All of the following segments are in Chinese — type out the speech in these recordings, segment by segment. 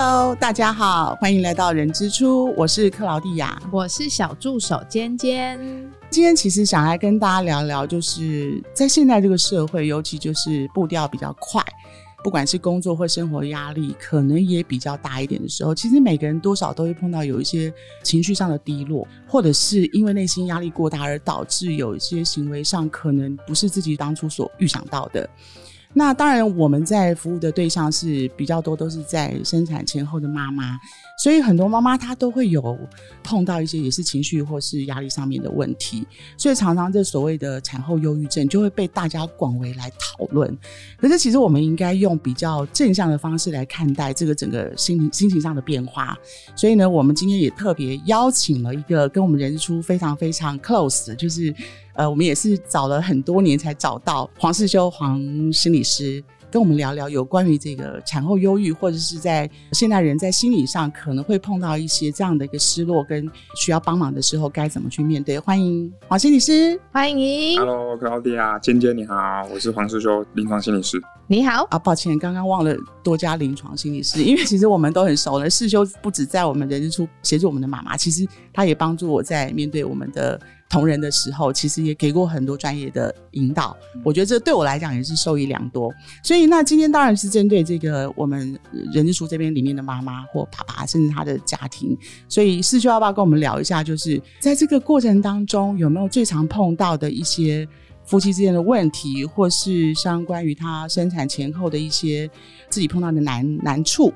Hello，大家好，欢迎来到人之初，我是克劳蒂亚，我是小助手尖尖。今天其实想来跟大家聊聊，就是在现在这个社会，尤其就是步调比较快，不管是工作或生活压力，可能也比较大一点的时候，其实每个人多少都会碰到有一些情绪上的低落，或者是因为内心压力过大而导致有一些行为上可能不是自己当初所预想到的。那当然，我们在服务的对象是比较多，都是在生产前后的妈妈，所以很多妈妈她都会有碰到一些也是情绪或是压力上面的问题，所以常常这所谓的产后忧郁症就会被大家广为来讨论。可是其实我们应该用比较正向的方式来看待这个整个心情心情上的变化。所以呢，我们今天也特别邀请了一个跟我们人出非常非常 close，就是。呃，我们也是找了很多年才找到黄世修黄心理师，跟我们聊聊有关于这个产后忧郁，或者是在现代人在心理上可能会碰到一些这样的一个失落跟需要帮忙的时候，该怎么去面对？欢迎黄心理师，欢迎。Hello，克劳迪亚，尖尖你好，我是黄世修临床心理师。你好啊，抱歉，刚刚忘了多加临床心理师，因为其实我们都很熟了。世修不止在我们人之初协助我们的妈妈，其实他也帮助我在面对我们的。同仁的时候，其实也给过很多专业的引导，我觉得这对我来讲也是受益良多。所以，那今天当然是针对这个我们人之书这边里面的妈妈或爸爸，甚至他的家庭。所以，四舅要不要跟我们聊一下，就是在这个过程当中，有没有最常碰到的一些夫妻之间的问题，或是相关于他生产前后的一些自己碰到的难难处？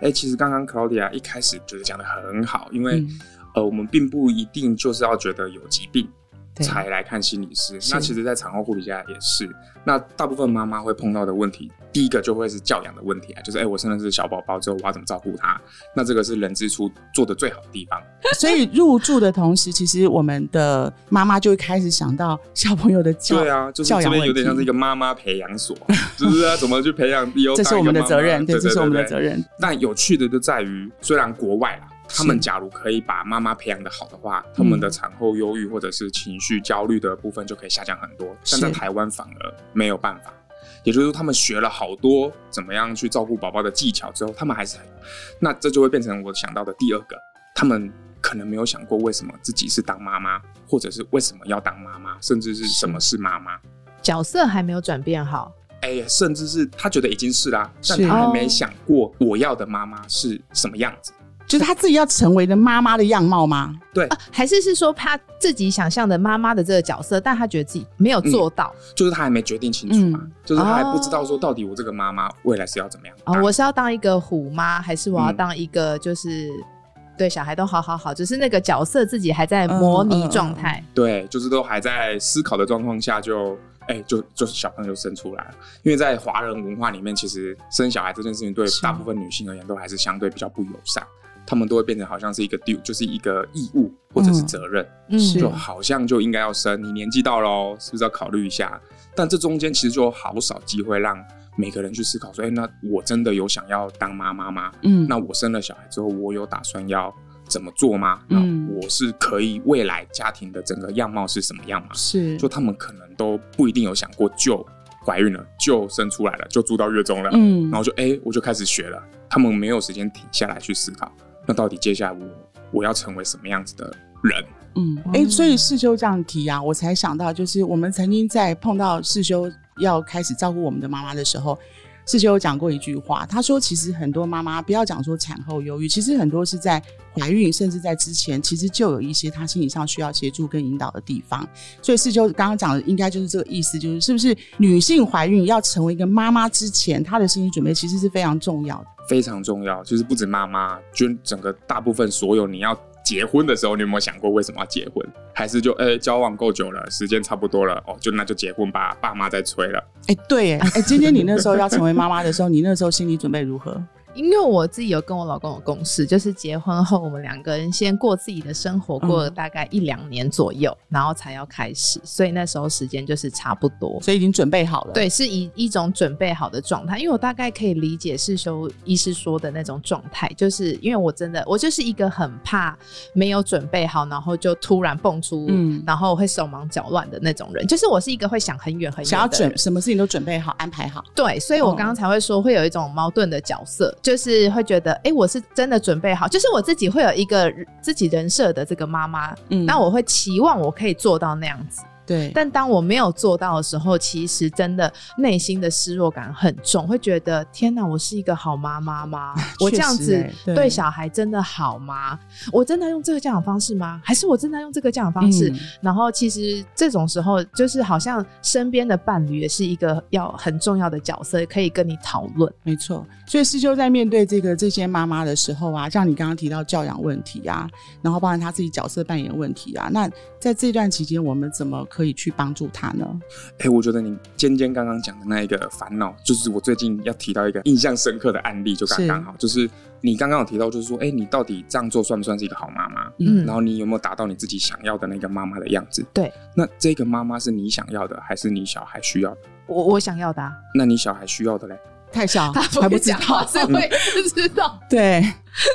哎，其实刚刚 Claudia 一开始就是讲的很好，因为。呃，我们并不一定就是要觉得有疾病才来看心理师。那其实，在产后护理家也是。那大部分妈妈会碰到的问题，第一个就会是教养的问题啊，就是哎，我生的是小宝宝之后，我要怎么照顾他？那这个是人之初做的最好的地方。所以入住的同时，其实我们的妈妈就会开始想到小朋友的教对啊，就是这边有点像是一个妈妈培养所，是不是啊？怎么去培养？这是我们的责任，对，这是我们的责任。但有趣的就在于，虽然国外啊。他们假如可以把妈妈培养的好的话，他们的产后忧郁或者是情绪焦虑的部分就可以下降很多。但在台湾反而没有办法，也就是说，他们学了好多怎么样去照顾宝宝的技巧之后，他们还是很……那这就会变成我想到的第二个，他们可能没有想过为什么自己是当妈妈，或者是为什么要当妈妈，甚至是什么是妈妈，角色还没有转变好。哎，甚至是他觉得已经是啦，但他还没想过我要的妈妈是什么样子。就是他自己要成为的妈妈的样貌吗？对，还是是说他自己想象的妈妈的这个角色，但他觉得自己没有做到，就是他还没决定清楚嘛，就是他还不知道说到底我这个妈妈未来是要怎么样啊？我是要当一个虎妈，还是我要当一个就是对小孩都好好好，只是那个角色自己还在模拟状态，对，就是都还在思考的状况下就。哎，就就是小朋友就生出来了，因为在华人文化里面，其实生小孩这件事情对大部分女性而言都还是相对比较不友善。他们都会变成好像是一个 due，就是一个义务或者是责任，就好像就应该要生。你年纪到了，是不是要考虑一下？但这中间其实就好少机会让每个人去思考说：哎，那我真的有想要当妈妈吗？嗯，那我生了小孩之后，我有打算要怎么做吗？嗯我是可以未来家庭的整个样貌是什么样吗？是，就他们可能都不一定有想过，就怀孕了，就生出来了，就住到月中了，嗯，然后就哎，我就开始学了。他们没有时间停下来去思考。那到底接下来我我要成为什么样子的人？嗯，哎，所以世修这样提啊，我才想到，就是我们曾经在碰到世修要开始照顾我们的妈妈的时候。世修有讲过一句话，他说：“其实很多妈妈不要讲说产后忧郁，其实很多是在怀孕，甚至在之前，其实就有一些她心理上需要协助跟引导的地方。所以世修刚刚讲的，应该就是这个意思，就是是不是女性怀孕要成为一个妈妈之前，她的心理准备其实是非常重要的，非常重要。就是不止妈妈，就整个大部分所有你要。”结婚的时候，你有没有想过为什么要结婚？还是就呃交往够久了，时间差不多了，哦，就那就结婚吧，爸妈在催了。哎，对，哎，今天你那时候要成为妈妈的时候，你那时候心理准备如何？因为我自己有跟我老公有共识，就是结婚后我们两个人先过自己的生活，过了大概一两年左右，然后才要开始，所以那时候时间就是差不多，所以已经准备好了。对，是以一种准备好的状态，因为我大概可以理解世修医师说的那种状态，就是因为我真的我就是一个很怕没有准备好，然后就突然蹦出，嗯，然后会手忙脚乱的那种人，就是我是一个会想很远很远，想要准什么事情都准备好安排好。对，所以我刚刚才会说会有一种矛盾的角色。就是会觉得，哎，我是真的准备好，就是我自己会有一个自己人设的这个妈妈，嗯，那我会期望我可以做到那样子。对，但当我没有做到的时候，其实真的内心的失落感很重，会觉得天哪，我是一个好妈妈吗？我这样子对小孩真的好吗？我真的用这个教养方式吗？还是我真的用这个教养方式？然后其实这种时候，就是好像身边的伴侣也是一个要很重要的角色，可以跟你讨论。没错，所以师兄在面对这个这些妈妈的时候啊，像你刚刚提到教养问题啊，然后包含他自己角色扮演问题啊，那在这段期间，我们怎么？可以去帮助他呢？哎，我觉得你尖尖刚刚讲的那一个烦恼，就是我最近要提到一个印象深刻的案例，就刚刚好，就是你刚刚有提到，就是说，哎，你到底这样做算不算是一个好妈妈？嗯，然后你有没有达到你自己想要的那个妈妈的样子？对，那这个妈妈是你想要的，还是你小孩需要的？我我想要的。那你小孩需要的嘞？太小，还不知道，是会不知道。对，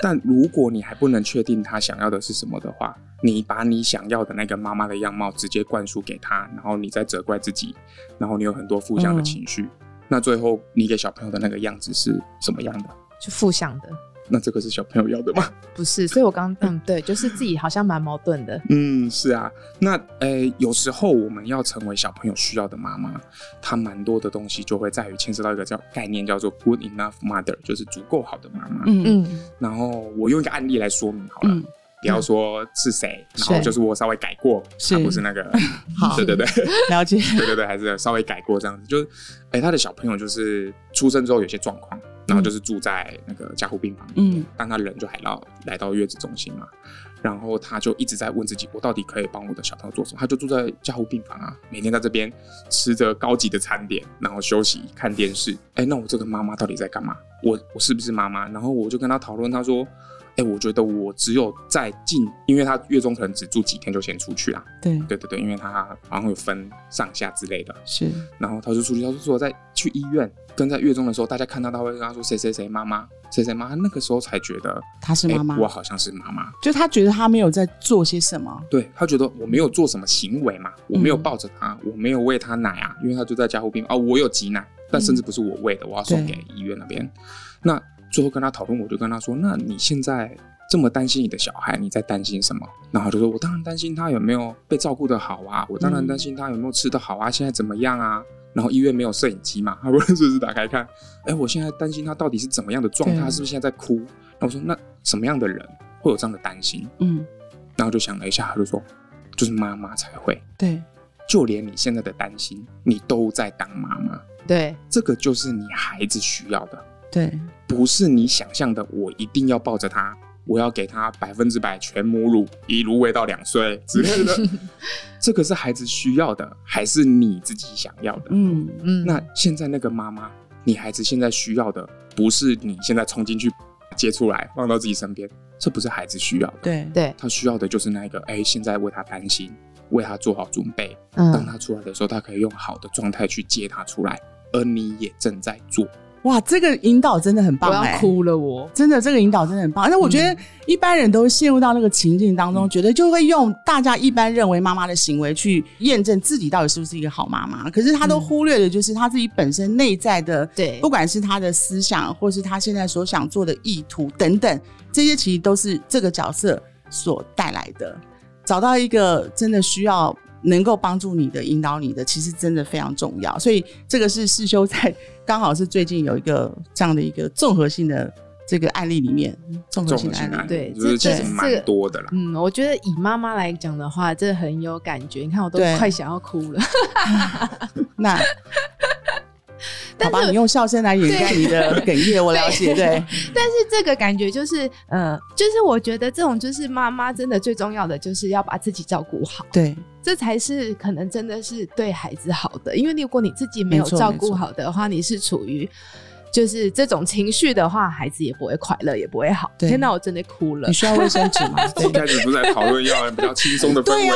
但如果你还不能确定他想要的是什么的话。你把你想要的那个妈妈的样貌直接灌输给他，然后你再责怪自己，然后你有很多负向的情绪，那最后你给小朋友的那个样子是什么样的？就负向的。那这个是小朋友要的吗？不是，所以我刚嗯对，就是自己好像蛮矛盾的。嗯，是啊。那诶，有时候我们要成为小朋友需要的妈妈，它蛮多的东西就会在于牵涉到一个叫概念，叫做 good enough mother，就是足够好的妈妈。嗯嗯。然后我用一个案例来说明好了。不要说是谁，然后就是我稍微改过，他不是那个，对对对，了解，对对对，还是稍微改过这样子，就是，哎，他的小朋友就是出生之后有些状况，然后就是住在那个加护病房，嗯，但他人就还到来到月子中心嘛，然后他就一直在问自己，我到底可以帮我的小朋友做什么？他就住在加护病房啊，每天在这边吃着高级的餐点，然后休息看电视，哎，那我这个妈妈到底在干嘛？我我是不是妈妈？然后我就跟他讨论，他说。哎，我觉得我只有在近，因为他月中可能只住几天就先出去啦。对对对对，因为他好像有分上下之类的。是，然后他就出去，他就说在去医院跟在月中的时候，大家看到他会跟他说谁谁谁妈妈，谁谁妈，那个时候才觉得他是妈妈，我好像是妈妈。就他觉得他没有在做些什么，对他觉得我没有做什么行为嘛，我没有抱着他，我没有喂他奶啊，因为他就在加护病哦，我有挤奶，但甚至不是我喂的，我要送给医院那边。那最后跟他讨论，我就跟他说：“那你现在这么担心你的小孩，你在担心什么？”然后就说：“我当然担心他有没有被照顾的好啊，我当然担心他有没有吃的好啊，现在怎么样啊？然后医院没有摄影机嘛，他不 是随时打开看？哎，我现在担心他到底是怎么样的状态，是不是现在在哭？那我说那什么样的人会有这样的担心？嗯，然后就想了一下，他就说：就是妈妈才会。对，就连你现在的担心，你都在当妈妈。对，这个就是你孩子需要的。”对，不是你想象的，我一定要抱着他，我要给他百分之百全母乳，一路喂到两岁之类的。这个是孩子需要的，还是你自己想要的？嗯嗯。那现在那个妈妈，你孩子现在需要的，不是你现在冲进去接出来放到自己身边，这不是孩子需要的。对对，他需要的就是那个，哎，现在为他担心，为他做好准备，当他出来的时候，他可以用好的状态去接他出来，而你也正在做。哇，这个引导真的很棒！我要哭了，我真的这个引导真的很棒。那我觉得一般人都陷入到那个情境当中，觉得就会用大家一般认为妈妈的行为去验证自己到底是不是一个好妈妈。可是他都忽略的就是他自己本身内在的，对，不管是他的思想，或是他现在所想做的意图等等，这些其实都是这个角色所带来的。找到一个真的需要。能够帮助你的、引导你的，其实真的非常重要。所以这个是世修在刚好是最近有一个这样的一个综合性的这个案例里面，综合性的案例，对，这这蛮多的啦。嗯，我觉得以妈妈来讲的话，这很有感觉。你看，我都快想要哭了。那。好吧，你用笑声来掩盖你的哽咽，我了解。对，但是这个感觉就是，呃，就是我觉得这种就是妈妈真的最重要的就是要把自己照顾好，对，这才是可能真的是对孩子好的。因为如果你自己没有照顾好的话，你是处于。就是这种情绪的话，孩子也不会快乐，也不会好。天哪，我真的哭了。你需要卫生纸吗？一开始不是在讨论要比较轻松的氛围吗？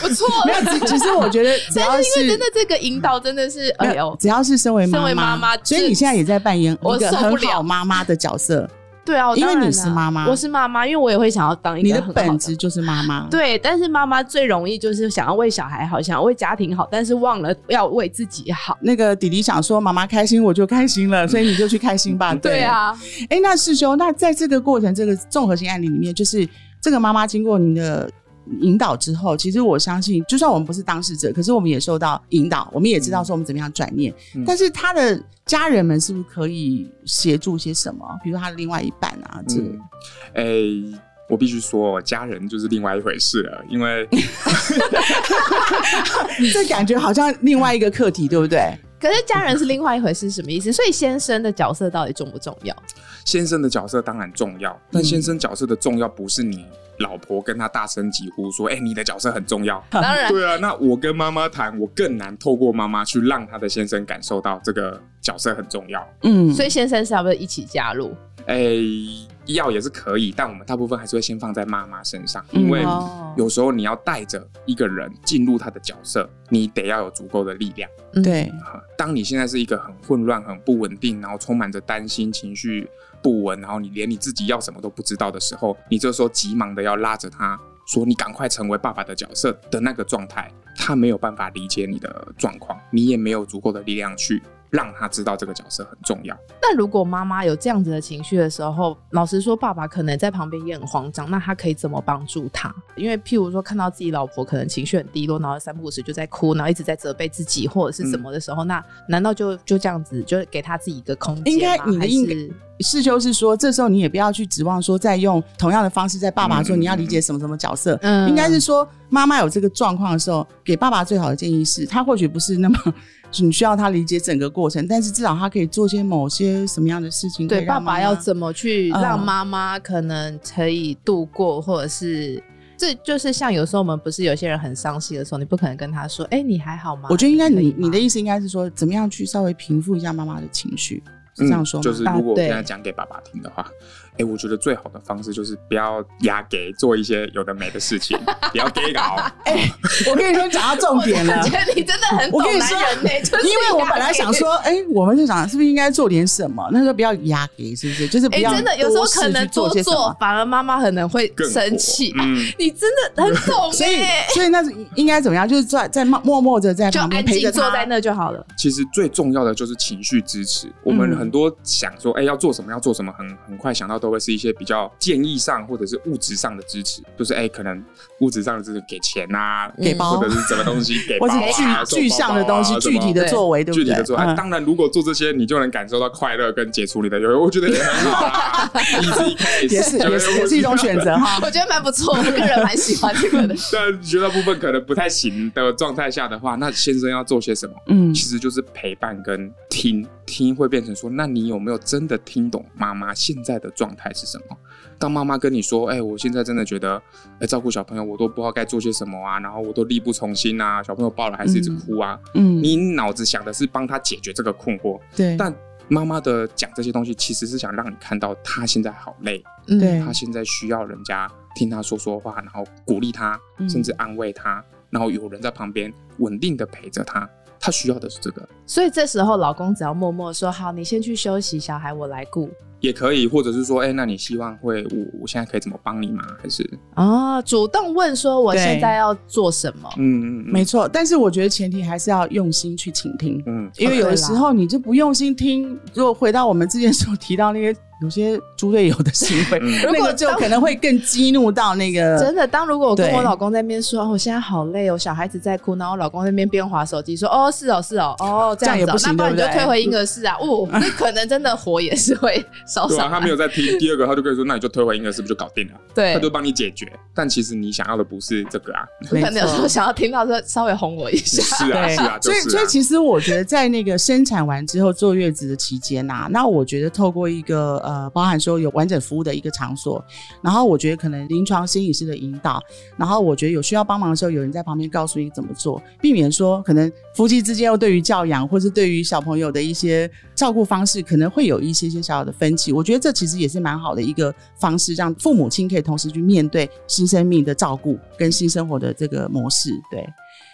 不错。没有，其实我觉得，只要是真的这个引导，真的是哎呦，只要是身为身为妈妈，所以你现在也在扮演一个很好妈妈的角色。对啊，因为你是妈妈，我是妈妈，因为我也会想要当一个你的本质就是妈妈。对，但是妈妈最容易就是想要为小孩好，想要为家庭好，但是忘了要为自己好。那个弟弟想说妈妈开心，我就开心了，所以你就去开心吧。对啊，哎，那师兄，那在这个过程，这个综合性案例里面，就是这个妈妈经过你的。引导之后，其实我相信，就算我们不是当事者，可是我们也受到引导，我们也知道说我们怎么样转念。但是他的家人们是不是可以协助些什么？比如他的另外一半啊，这……哎，我必须说，家人就是另外一回事了，因为 这感觉好像另外一个课题，对不对？可是家人是另外一回事，什么意思？所以先生的角色到底重不重要？先生的角色当然重要，但先生角色的重要不是你。老婆跟他大声疾呼说：“哎，你的角色很重要。”当然，对啊。那我跟妈妈谈，我更难透过妈妈去让他的先生感受到这个角色很重要。嗯，所以先生是要不要一起加入？哎，要也是可以，但我们大部分还是会先放在妈妈身上，因为有时候你要带着一个人进入他的角色，你得要有足够的力量。对，当你现在是一个很混乱、很不稳定，然后充满着担心情绪。不稳，然后你连你自己要什么都不知道的时候，你这时候急忙的要拉着他说：“你赶快成为爸爸的角色的那个状态。”他没有办法理解你的状况，你也没有足够的力量去。让他知道这个角色很重要。那如果妈妈有这样子的情绪的时候，老实说，爸爸可能在旁边也很慌张。那他可以怎么帮助他？因为譬如说，看到自己老婆可能情绪很低落，然后三不五时就在哭，然后一直在责备自己或者是什么的时候，那难道就就这样子，就给他自己一个空间？应该你的意思是就是说，这时候你也不要去指望说再用同样的方式在爸爸说你要理解什么什么角色。嗯，应该是说妈妈有这个状况的时候，给爸爸最好的建议是，他或许不是那么。你需要他理解整个过程，但是至少他可以做些某些什么样的事情。对，爸爸要怎么去让妈妈可能可以度过，或者是这就是像有时候我们不是有些人很伤心的时候，你不可能跟他说：“哎，你还好吗？”我觉得应该你你的意思应该是说，怎么样去稍微平复一下妈妈的情绪，是这样说吗？就是如果我现在讲给爸爸听的话。哎，我觉得最好的方式就是不要压给做一些有的没的事情，不要给搞。哎，我跟你说讲到重点了，我觉得你真的很懂男人呢。因为我本来想说，哎，我们就想是不是应该做点什么？那时候不要压给，是不是？就是不要真的有时候可能多做，反而妈妈可能会生气。嗯，你真的很 懂。所以，所以那应该怎么样？就是在在默默的在旁边陪着坐在那就好了。其实最重要的就是情绪支持。我们很多想说，哎，要做什么？要做什么？很很快想到都。都会是一些比较建议上或者是物质上的支持，就是哎，可能物质上的支持给钱啊，给包或者是什么东西给，或者具具象的东西，具体的作为，对不对？具体的作为，当然，如果做这些，你就能感受到快乐跟解除你的忧郁，我觉得也很好，也是也是也是一种选择哈。我觉得蛮不错，我个人蛮喜欢这个的。但绝大部分可能不太行的状态下的话，那先生要做些什么？嗯，其实就是陪伴跟听。听会变成说，那你有没有真的听懂妈妈现在的状态是什么？当妈妈跟你说，哎，我现在真的觉得，哎，照顾小朋友我都不知道该做些什么啊，然后我都力不从心啊，小朋友抱了还是一直哭啊，嗯，你脑子想的是帮他解决这个困惑，对，但妈妈的讲这些东西其实是想让你看到他现在好累，对，他现在需要人家听他说说话，然后鼓励他，甚至安慰他，然后有人在旁边稳定的陪着他。他需要的是这个，所以这时候老公只要默默说好，你先去休息，小孩我来顾也可以，或者是说，哎，那你希望会我我现在可以怎么帮你吗？还是哦，主动问说我现在要做什么？嗯嗯，没错。但是我觉得前提还是要用心去倾听，嗯，因为有的时候你就不用心听，如果回到我们之前所提到那些。有些猪队友的行为，如果就可能会更激怒到那个。真的，当如果我跟我老公在那边说，我现在好累哦，小孩子在哭，然后我老公那边边划手机说，哦，是哦，是哦，哦，这样也不行，那不然你就退回婴儿室啊？哦，那可能真的火也是会烧上。他没有在听第二个，他就可以说，那你就退回婴儿室，不就搞定了？对，他就帮你解决。但其实你想要的不是这个啊，可能有时候想要听到说稍微哄我一下。是啊，是啊。所以，所以其实我觉得在那个生产完之后坐月子的期间呐，那我觉得透过一个呃，包含说有。完整服务的一个场所，然后我觉得可能临床心理师的引导，然后我觉得有需要帮忙的时候，有人在旁边告诉你怎么做，避免说可能夫妻之间又对于教养或是对于小朋友的一些照顾方式，可能会有一些些小小的分歧。我觉得这其实也是蛮好的一个方式，让父母亲可以同时去面对新生命的照顾跟新生活的这个模式。对，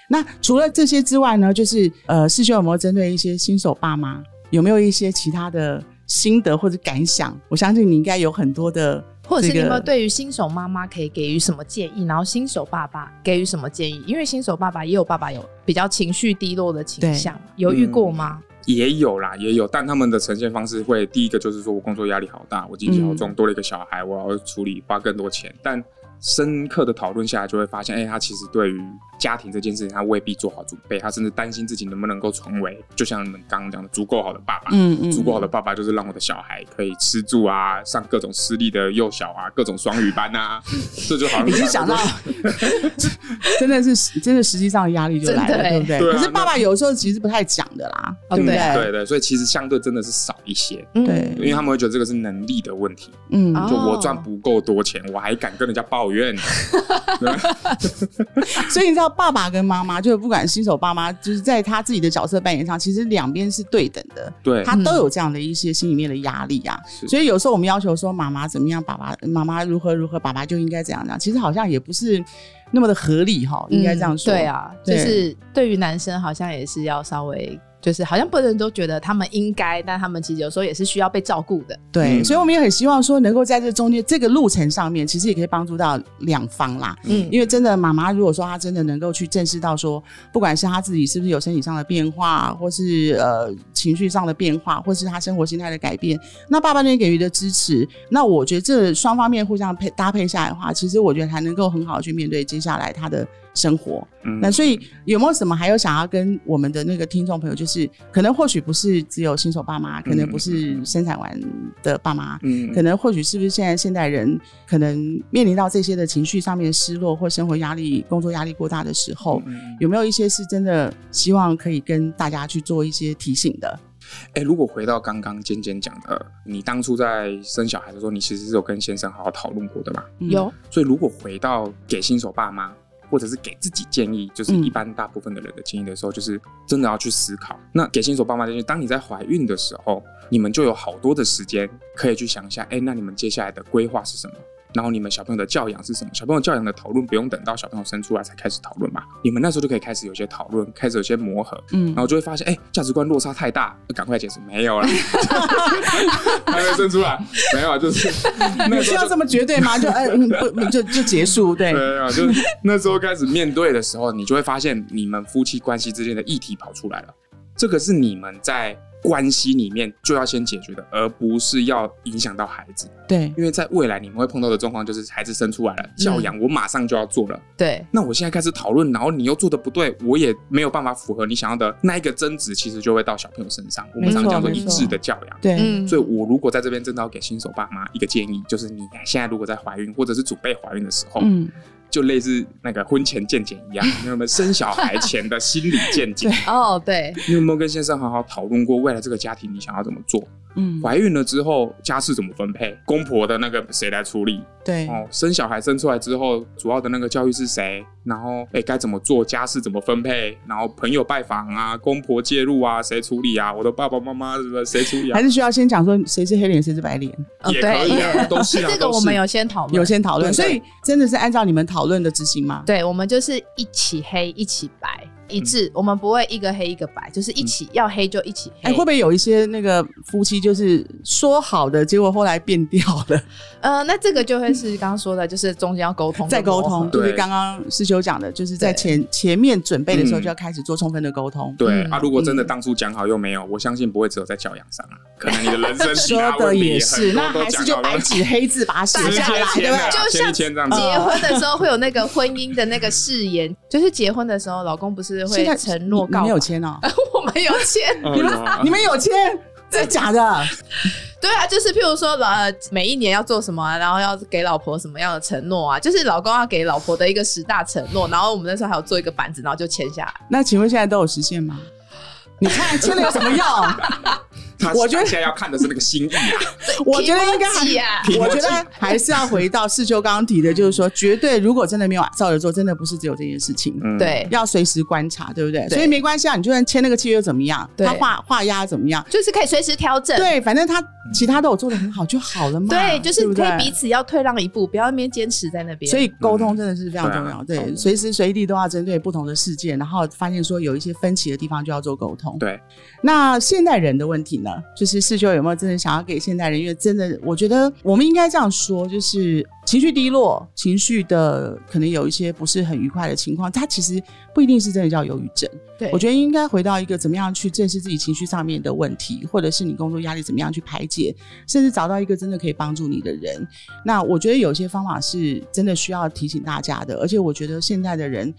那除了这些之外呢，就是呃，师兄有没有针对一些新手爸妈，有没有一些其他的？心得或者感想？我相信你应该有很多的，或者是你有没有对于新手妈妈可以给予什么建议？然后新手爸爸给予什么建议？因为新手爸爸也有爸爸有比较情绪低落的倾向，有遇过吗？也有啦，也有，但他们的呈现方式会第一个就是说我工作压力好大，我经济好重，多了一个小孩，我要处理，花更多钱，但。深刻的讨论下来，就会发现，哎，他其实对于家庭这件事情，他未必做好准备，他甚至担心自己能不能够成为，就像你们刚刚讲的，足够好的爸爸。嗯嗯，足够好的爸爸就是让我的小孩可以吃住啊，上各种私立的幼小啊，各种双语班啊，这就好像已经想到，真的是真的，实际上压力就来了，对不对？可是爸爸有时候其实不太讲的啦，对不对？对对，所以其实相对真的是少一些，对，因为他们会觉得这个是能力的问题，嗯，就我赚不够多钱，我还敢跟人家抱怨。怨，所以你知道，爸爸跟妈妈，就是不管新手爸妈，就是在他自己的角色扮演上，其实两边是对等的，对，他都有这样的一些心里面的压力啊。所以有时候我们要求说妈妈怎么样，爸爸妈妈如何如何，爸爸就应该怎样怎样，其实好像也不是那么的合理哈，应该这样说。对啊，就是对于男生好像也是要稍微。就是好像不能都觉得他们应该，但他们其实有时候也是需要被照顾的。对，所以我们也很希望说，能够在这中间这个路程上面，其实也可以帮助到两方啦。嗯，因为真的妈妈如果说她真的能够去正视到说，不管是她自己是不是有身体上的变化，或是呃情绪上的变化，或是她生活心态的改变，那爸爸那边给予的支持，那我觉得这双方面互相配搭配下来的话，其实我觉得还能够很好的去面对接下来她的。生活，嗯那所以有没有什么还有想要跟我们的那个听众朋友，就是可能或许不是只有新手爸妈，可能不是生产完的爸妈，嗯，可能或许是不是现在现代人可能面临到这些的情绪上面失落或生活压力、工作压力过大的时候，有没有一些是真的希望可以跟大家去做一些提醒的？哎，如果回到刚刚尖尖讲的，你当初在生小孩的时候，你其实是有跟先生好好讨论过的吧？有。所以如果回到给新手爸妈。或者是给自己建议，就是一般大部分的人的建议的时候，就是真的要去思考。那给新手爸妈建议，当你在怀孕的时候，你们就有好多的时间可以去想一下，哎，那你们接下来的规划是什么？然后你们小朋友的教养是什么？小朋友教养的讨论不用等到小朋友生出来才开始讨论嘛？你们那时候就可以开始有些讨论，开始有些磨合，嗯，然后就会发现，哎，价值观落差太大，赶快解释，没有了，还没生出来，没有，就是 有需要这么绝对吗？就哎，不就就结束？对，对啊，就 那时候开始面对的时候，你就会发现你们夫妻关系之间的议题跑出来了，这个是你们在。关系里面就要先解决的，而不是要影响到孩子。对，因为在未来你们会碰到的状况就是孩子生出来了，教养我马上就要做了。对，那我现在开始讨论，然后你又做的不对，我也没有办法符合你想要的那一个争执，其实就会到小朋友身上。我们常讲说一致的教养。对，所以我如果在这边真的要给新手爸妈一个建议，就是你现在如果在怀孕或者是准备怀孕的时候，嗯。就类似那个婚前见解一样，你 有没有生小孩前的心理见解？哦，对。你有没有跟先生好好讨论过未来这个家庭你想要怎么做？嗯，怀孕了之后家事怎么分配？公婆的那个谁来处理？对哦，生小孩生出来之后，主要的那个教育是谁？然后哎，该怎么做？家事怎么分配？然后朋友拜访啊，公婆介入啊，谁处理啊？我的爸爸妈妈什么谁处理啊？还是需要先讲说谁是黑脸，谁是白脸？也可以，都是这个我们有先讨论，有先讨论，所以真的是按照你们讨论的执行吗？对，我们就是一起黑，一起白。一致，我们不会一个黑一个白，就是一起要黑就一起黑。哎，会不会有一些那个夫妻就是说好的，结果后来变掉了？呃，那这个就会是刚刚说的，就是中间要沟通，再沟通，就是刚刚师兄讲的，就是在前前面准备的时候就要开始做充分的沟通。对啊，如果真的当初讲好又没有，我相信不会只有在教养上啊，可能你的人生说的也是，那还是就白纸黑字把它写下来，对不对？就像结婚的时候会有那个婚姻的那个誓言，就是结婚的时候老公不是。会承诺，你 没有签哦，我们有签，你们你们有签，真的假的？对啊，就是譬如说，呃，每一年要做什么，然后要给老婆什么样的承诺啊？就是老公要给老婆的一个十大承诺，然后我们那时候还有做一个板子，然后就签下来。那请问现在都有实现吗？你看签了有什么用？我觉得现在要看的是那个心意啊。我觉得应该还，我觉得还是要回到世秋刚刚提的，就是说，绝对如果真的没有照着做，真的不是只有这件事情。对，要随时观察，对不对？所以没关系啊，你就算签那个契约怎么样，他画画押怎么样，就是可以随时调整。对，反正他其他都有做的很好就好了嘛。对，就是可以彼此要退让一步，不要那边坚持在那边。所以沟通真的是非常重要。对，随时随地都要针对不同的事件，然后发现说有一些分歧的地方就要做沟通。对，那现代人的问题呢？就是世修有没有真的想要给现代人？因为真的，我觉得我们应该这样说，就是情绪低落、情绪的可能有一些不是很愉快的情况，它其实不一定是真的叫忧郁症。对，我觉得应该回到一个怎么样去正视自己情绪上面的问题，或者是你工作压力怎么样去排解，甚至找到一个真的可以帮助你的人。那我觉得有些方法是真的需要提醒大家的，而且我觉得现在的人。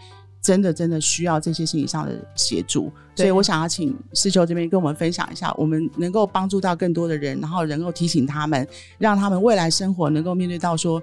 真的真的需要这些心理上的协助，所以我想要请师兄这边跟我们分享一下，我们能够帮助到更多的人，然后能够提醒他们，让他们未来生活能够面对到说，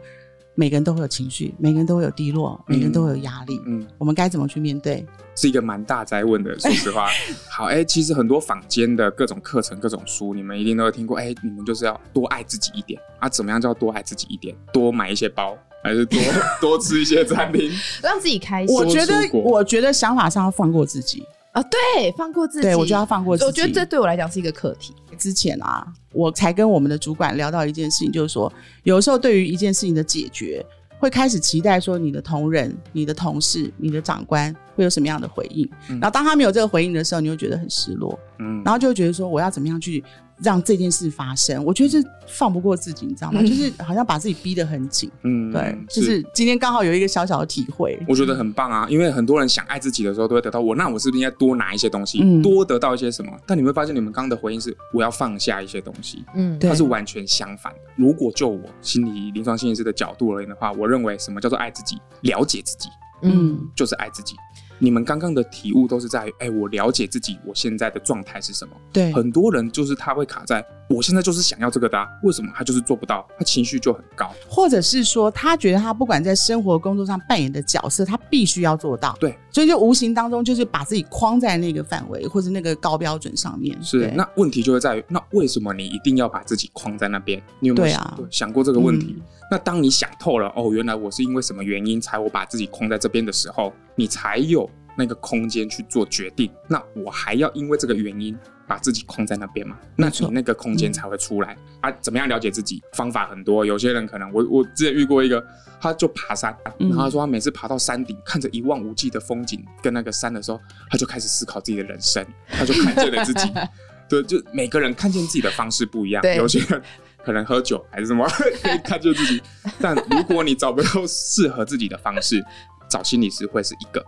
每个人都会有情绪，每个人都会有低落，每个人都会有压力，嗯，我们该怎么去面对？是一个蛮大灾问的，说实话。好，哎，其实很多坊间的各种课程、各种书，你们一定都有听过，哎，你们就是要多爱自己一点啊？怎么样叫多爱自己一点？多买一些包。还是多 多吃一些餐厅，让自己开心。我觉得，我觉得想法上要放过自己啊，对，放过自己。对我就要放过自己。我觉得这对我来讲是一个课题。之前啊，我才跟我们的主管聊到一件事情，就是说，有时候对于一件事情的解决，会开始期待说，你的同仁、你的同事、你的长官会有什么样的回应。然后当他没有这个回应的时候，你会觉得很失落。嗯，然后就会觉得说，我要怎么样去。让这件事发生，我觉得是放不过自己，你知道吗？就是好像把自己逼得很紧。嗯，对，就是今天刚好有一个小小的体会，我觉得很棒啊。因为很多人想爱自己的时候，都会得到我，那我是不是应该多拿一些东西，多得到一些什么？但你会发现，你们刚刚的回应是我要放下一些东西。嗯，它是完全相反的。如果就我心理临床心理师的角度而言的话，我认为什么叫做爱自己？了解自己，嗯，就是爱自己。你们刚刚的体悟都是在，哎，我了解自己，我现在的状态是什么？对，很多人就是他会卡在，我现在就是想要这个的，为什么他就是做不到？他情绪就很高，或者是说他觉得他不管在生活工作上扮演的角色，他必须要做到。对，所以就无形当中就是把自己框在那个范围或者那个高标准上面。是，那问题就会在于，那为什么你一定要把自己框在那边？你有没有想过这个问题？那当你想透了，哦，原来我是因为什么原因才我把自己框在这边的时候，你才有。那个空间去做决定，那我还要因为这个原因把自己框在那边嘛？那你那个空间才会出来啊？怎么样了解自己？方法很多，有些人可能我我之前遇过一个，他就爬山，然后他说他每次爬到山顶，看着一望无际的风景跟那个山的时候，他就开始思考自己的人生，他就看见了自己。对，就每个人看见自己的方式不一样，有些人可能喝酒还是什么 可以看见自己，但如果你找不到适合自己的方式，找心理师会是一个。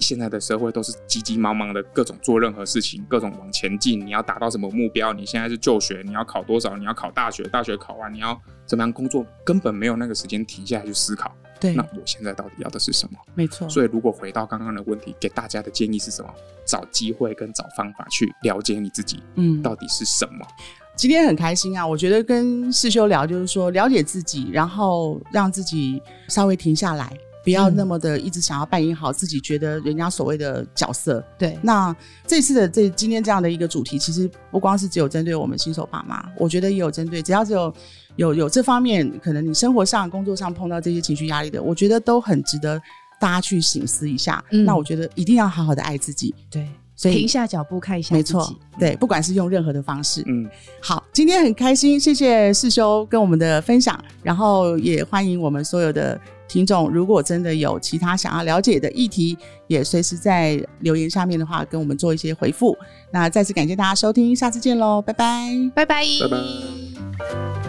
现在的社会都是急急忙忙的，各种做任何事情，各种往前进。你要达到什么目标？你现在是就学，你要考多少？你要考大学，大学考完你要怎么样工作？根本没有那个时间停下来去思考。对，那我现在到底要的是什么？没错。所以如果回到刚刚的问题，给大家的建议是什么？找机会跟找方法去了解你自己，嗯，到底是什么？今天很开心啊！我觉得跟世修聊，就是说了解自己，然后让自己稍微停下来。不要那么的一直想要扮演好自己觉得人家所谓的角色。对，那这次的这今天这样的一个主题，其实不光是只有针对我们新手爸妈，我觉得也有针对只要只有有有这方面，可能你生活上、工作上碰到这些情绪压力的，我觉得都很值得大家去醒思一下。那我觉得一定要好好的爱自己。对。所以停下脚步看一下，没错，对，不管是用任何的方式，嗯，好，今天很开心，谢谢世修跟我们的分享，然后也欢迎我们所有的听众，如果真的有其他想要了解的议题，也随时在留言下面的话跟我们做一些回复。那再次感谢大家收听，下次见喽，拜拜，拜拜，拜拜。